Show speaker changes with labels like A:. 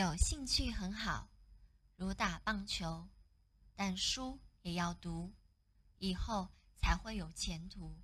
A: 有兴趣很好如打棒球但书也要读以后才会有前途。